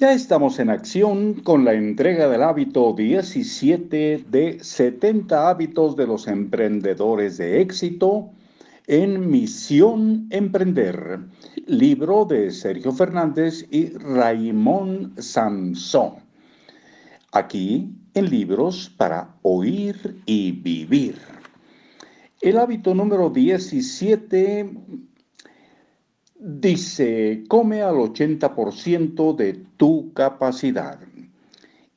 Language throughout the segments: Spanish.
Ya estamos en acción con la entrega del hábito 17 de 70 hábitos de los emprendedores de éxito en Misión Emprender, libro de Sergio Fernández y Raimón Samson. Aquí en libros para oír y vivir. El hábito número 17 dice, come al 80% de tu capacidad.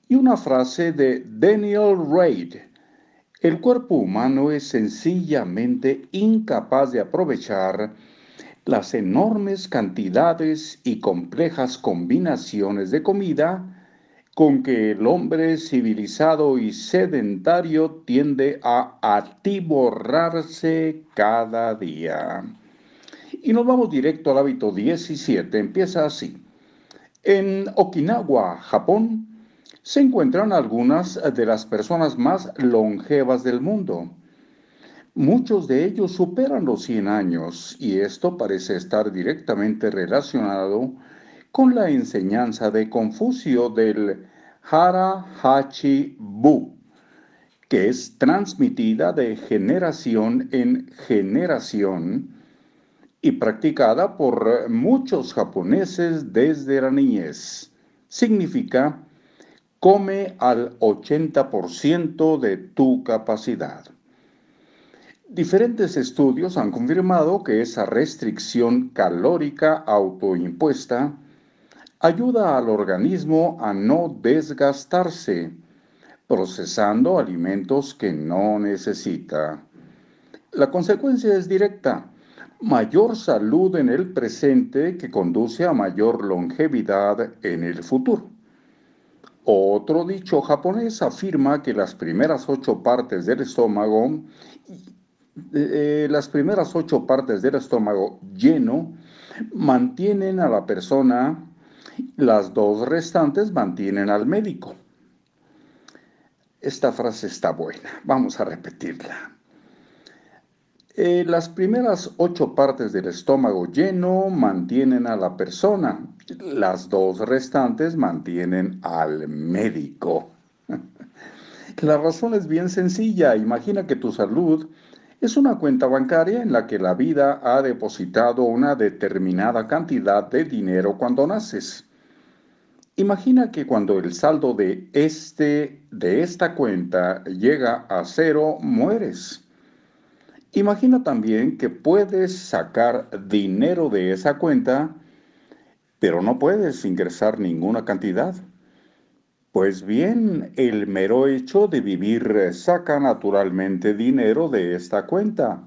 Y una frase de Daniel Reid, el cuerpo humano es sencillamente incapaz de aprovechar las enormes cantidades y complejas combinaciones de comida con que el hombre civilizado y sedentario tiende a atiborrarse cada día. Y nos vamos directo al hábito 17. Empieza así. En Okinawa, Japón, se encuentran algunas de las personas más longevas del mundo. Muchos de ellos superan los 100 años y esto parece estar directamente relacionado con la enseñanza de Confucio del Hara Hachi Bu, que es transmitida de generación en generación y practicada por muchos japoneses desde la niñez. Significa, come al 80% de tu capacidad. Diferentes estudios han confirmado que esa restricción calórica autoimpuesta ayuda al organismo a no desgastarse, procesando alimentos que no necesita. La consecuencia es directa mayor salud en el presente que conduce a mayor longevidad en el futuro. Otro dicho japonés afirma que las primeras ocho partes del estómago, eh, las primeras ocho partes del estómago lleno mantienen a la persona, las dos restantes mantienen al médico. Esta frase está buena, vamos a repetirla. Eh, las primeras ocho partes del estómago lleno mantienen a la persona, las dos restantes mantienen al médico. La razón es bien sencilla. Imagina que tu salud es una cuenta bancaria en la que la vida ha depositado una determinada cantidad de dinero cuando naces. Imagina que cuando el saldo de, este, de esta cuenta llega a cero, mueres. Imagina también que puedes sacar dinero de esa cuenta, pero no puedes ingresar ninguna cantidad. Pues bien, el mero hecho de vivir saca naturalmente dinero de esta cuenta.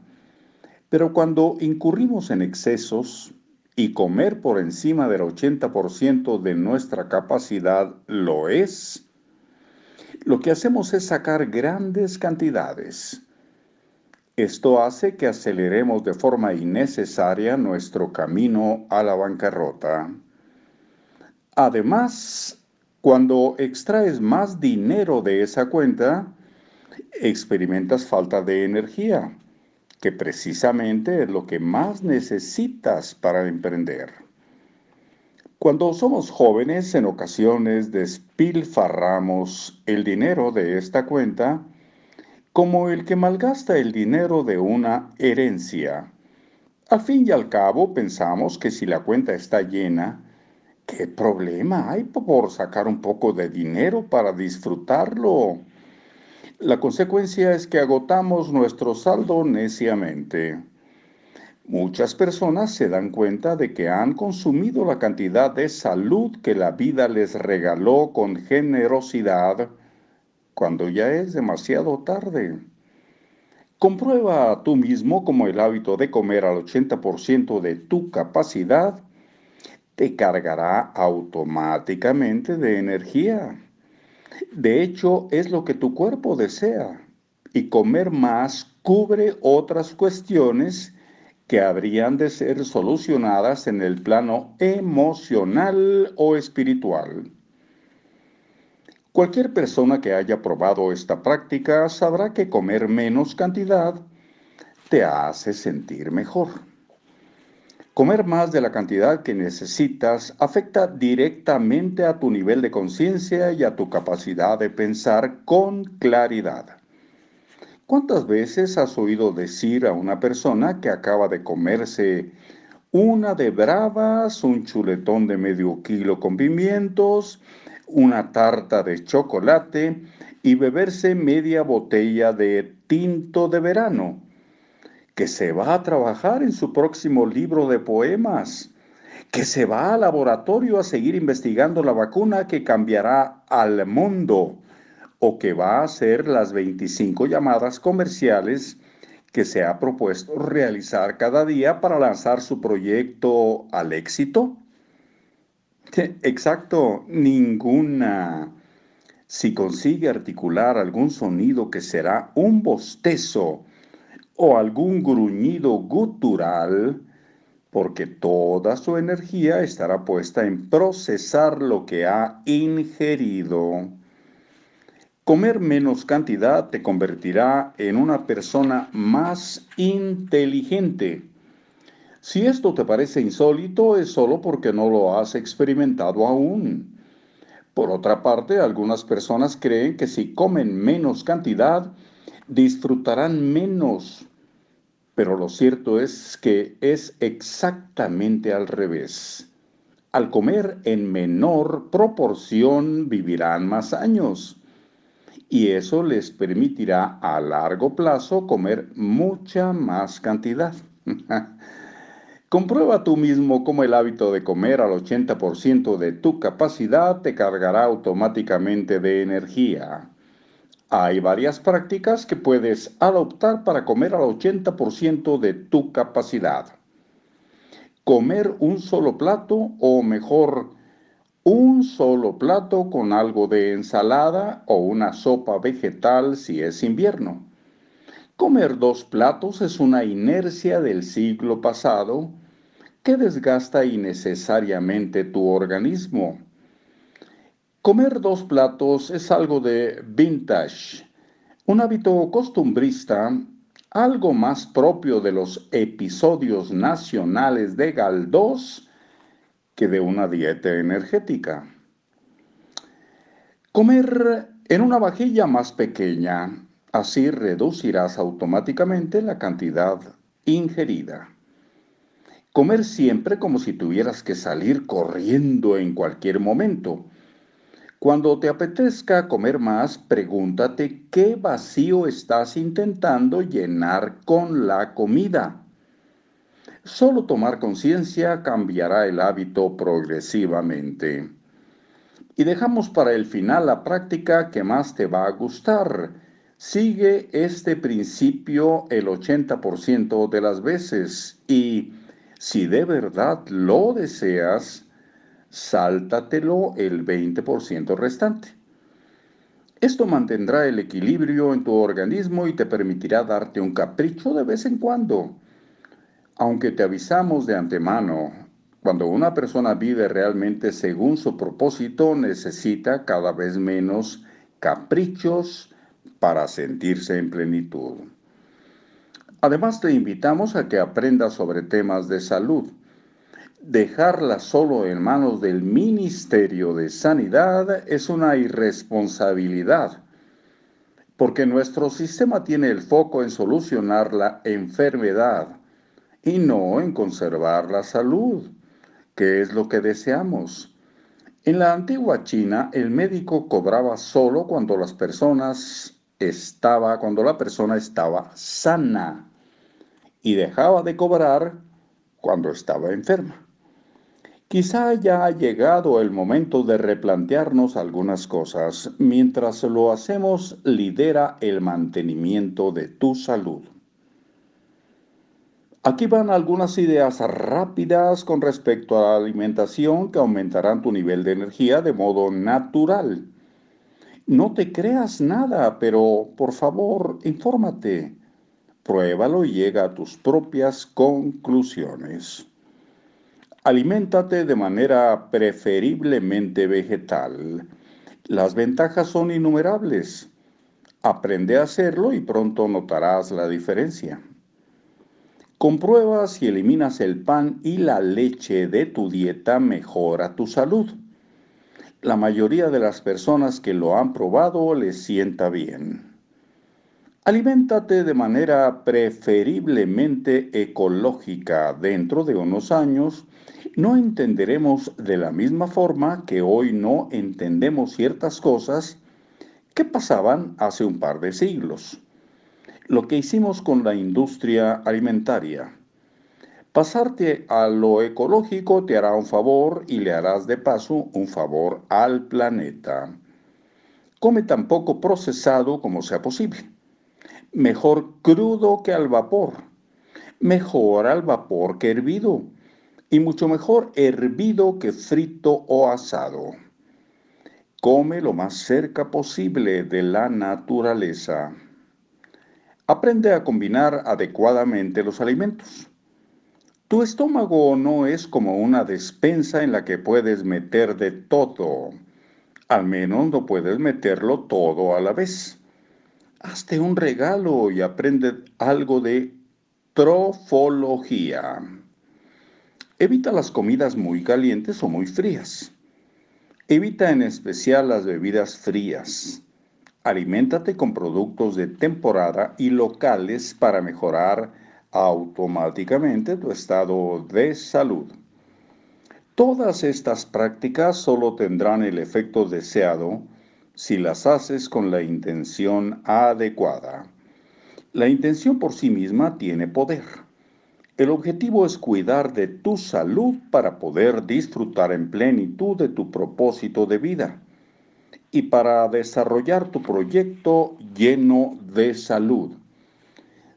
Pero cuando incurrimos en excesos y comer por encima del 80% de nuestra capacidad lo es, lo que hacemos es sacar grandes cantidades esto hace que aceleremos de forma innecesaria nuestro camino a la bancarrota. Además, cuando extraes más dinero de esa cuenta, experimentas falta de energía, que precisamente es lo que más necesitas para emprender. Cuando somos jóvenes, en ocasiones despilfarramos el dinero de esta cuenta como el que malgasta el dinero de una herencia. Al fin y al cabo pensamos que si la cuenta está llena, ¿qué problema hay por sacar un poco de dinero para disfrutarlo? La consecuencia es que agotamos nuestro saldo neciamente. Muchas personas se dan cuenta de que han consumido la cantidad de salud que la vida les regaló con generosidad cuando ya es demasiado tarde. Comprueba tú mismo cómo el hábito de comer al 80% de tu capacidad te cargará automáticamente de energía. De hecho, es lo que tu cuerpo desea. Y comer más cubre otras cuestiones que habrían de ser solucionadas en el plano emocional o espiritual. Cualquier persona que haya probado esta práctica sabrá que comer menos cantidad te hace sentir mejor. Comer más de la cantidad que necesitas afecta directamente a tu nivel de conciencia y a tu capacidad de pensar con claridad. ¿Cuántas veces has oído decir a una persona que acaba de comerse una de bravas, un chuletón de medio kilo con pimientos, una tarta de chocolate y beberse media botella de tinto de verano? que se va a trabajar en su próximo libro de poemas, que se va al laboratorio a seguir investigando la vacuna que cambiará al mundo, o que va a hacer las 25 llamadas comerciales que se ha propuesto realizar cada día para lanzar su proyecto al éxito? Exacto, ninguna. Si consigue articular algún sonido que será un bostezo, o algún gruñido gutural, porque toda su energía estará puesta en procesar lo que ha ingerido. Comer menos cantidad te convertirá en una persona más inteligente. Si esto te parece insólito es solo porque no lo has experimentado aún. Por otra parte, algunas personas creen que si comen menos cantidad, disfrutarán menos. Pero lo cierto es que es exactamente al revés. Al comer en menor proporción vivirán más años y eso les permitirá a largo plazo comer mucha más cantidad. Comprueba tú mismo cómo el hábito de comer al 80% de tu capacidad te cargará automáticamente de energía. Hay varias prácticas que puedes adoptar para comer al 80% de tu capacidad. Comer un solo plato o mejor, un solo plato con algo de ensalada o una sopa vegetal si es invierno. Comer dos platos es una inercia del siglo pasado que desgasta innecesariamente tu organismo. Comer dos platos es algo de vintage, un hábito costumbrista, algo más propio de los episodios nacionales de Galdós que de una dieta energética. Comer en una vajilla más pequeña, así reducirás automáticamente la cantidad ingerida. Comer siempre como si tuvieras que salir corriendo en cualquier momento cuando te apetezca comer más, pregúntate qué vacío estás intentando llenar con la comida. Solo tomar conciencia cambiará el hábito progresivamente. Y dejamos para el final la práctica que más te va a gustar. Sigue este principio el 80% de las veces y, si de verdad lo deseas, sáltatelo el 20% restante. Esto mantendrá el equilibrio en tu organismo y te permitirá darte un capricho de vez en cuando. Aunque te avisamos de antemano, cuando una persona vive realmente según su propósito, necesita cada vez menos caprichos para sentirse en plenitud. Además, te invitamos a que aprendas sobre temas de salud Dejarla solo en manos del Ministerio de Sanidad es una irresponsabilidad, porque nuestro sistema tiene el foco en solucionar la enfermedad y no en conservar la salud, que es lo que deseamos. En la antigua China, el médico cobraba solo cuando las personas estaba, cuando la persona estaba sana y dejaba de cobrar cuando estaba enferma. Quizá ya ha llegado el momento de replantearnos algunas cosas. Mientras lo hacemos, lidera el mantenimiento de tu salud. Aquí van algunas ideas rápidas con respecto a la alimentación que aumentarán tu nivel de energía de modo natural. No te creas nada, pero por favor, infórmate. Pruébalo y llega a tus propias conclusiones. Aliméntate de manera preferiblemente vegetal. Las ventajas son innumerables. Aprende a hacerlo y pronto notarás la diferencia. Comprueba si eliminas el pan y la leche de tu dieta mejora tu salud. La mayoría de las personas que lo han probado les sienta bien. Aliméntate de manera preferiblemente ecológica. Dentro de unos años no entenderemos de la misma forma que hoy no entendemos ciertas cosas que pasaban hace un par de siglos. Lo que hicimos con la industria alimentaria. Pasarte a lo ecológico te hará un favor y le harás de paso un favor al planeta. Come tan poco procesado como sea posible. Mejor crudo que al vapor. Mejor al vapor que hervido. Y mucho mejor hervido que frito o asado. Come lo más cerca posible de la naturaleza. Aprende a combinar adecuadamente los alimentos. Tu estómago no es como una despensa en la que puedes meter de todo. Al menos no puedes meterlo todo a la vez. Hazte un regalo y aprende algo de trofología. Evita las comidas muy calientes o muy frías. Evita en especial las bebidas frías. Aliméntate con productos de temporada y locales para mejorar automáticamente tu estado de salud. Todas estas prácticas solo tendrán el efecto deseado si las haces con la intención adecuada. La intención por sí misma tiene poder. El objetivo es cuidar de tu salud para poder disfrutar en plenitud de tu propósito de vida y para desarrollar tu proyecto lleno de salud.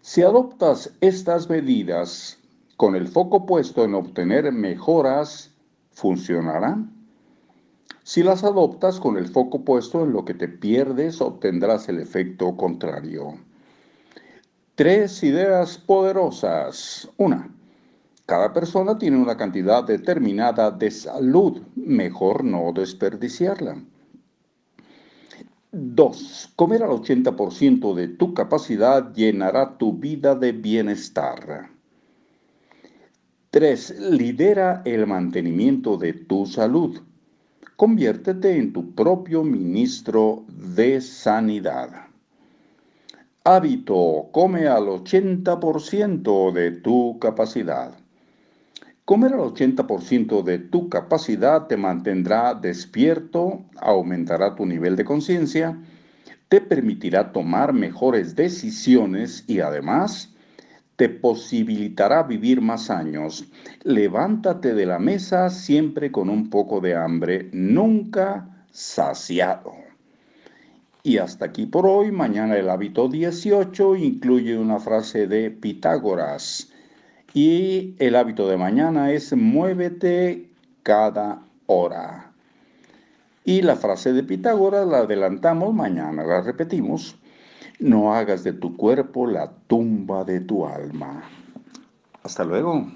Si adoptas estas medidas con el foco puesto en obtener mejoras, ¿funcionarán? Si las adoptas con el foco puesto en lo que te pierdes, obtendrás el efecto contrario. Tres ideas poderosas. Una, cada persona tiene una cantidad determinada de salud. Mejor no desperdiciarla. Dos, comer al 80% de tu capacidad llenará tu vida de bienestar. Tres, lidera el mantenimiento de tu salud. Conviértete en tu propio ministro de sanidad. Hábito, come al 80% de tu capacidad. Comer al 80% de tu capacidad te mantendrá despierto, aumentará tu nivel de conciencia, te permitirá tomar mejores decisiones y además te posibilitará vivir más años. Levántate de la mesa siempre con un poco de hambre, nunca saciado. Y hasta aquí por hoy. Mañana el hábito 18 incluye una frase de Pitágoras. Y el hábito de mañana es muévete cada hora. Y la frase de Pitágoras la adelantamos, mañana la repetimos. No hagas de tu cuerpo la tumba de tu alma. Hasta luego.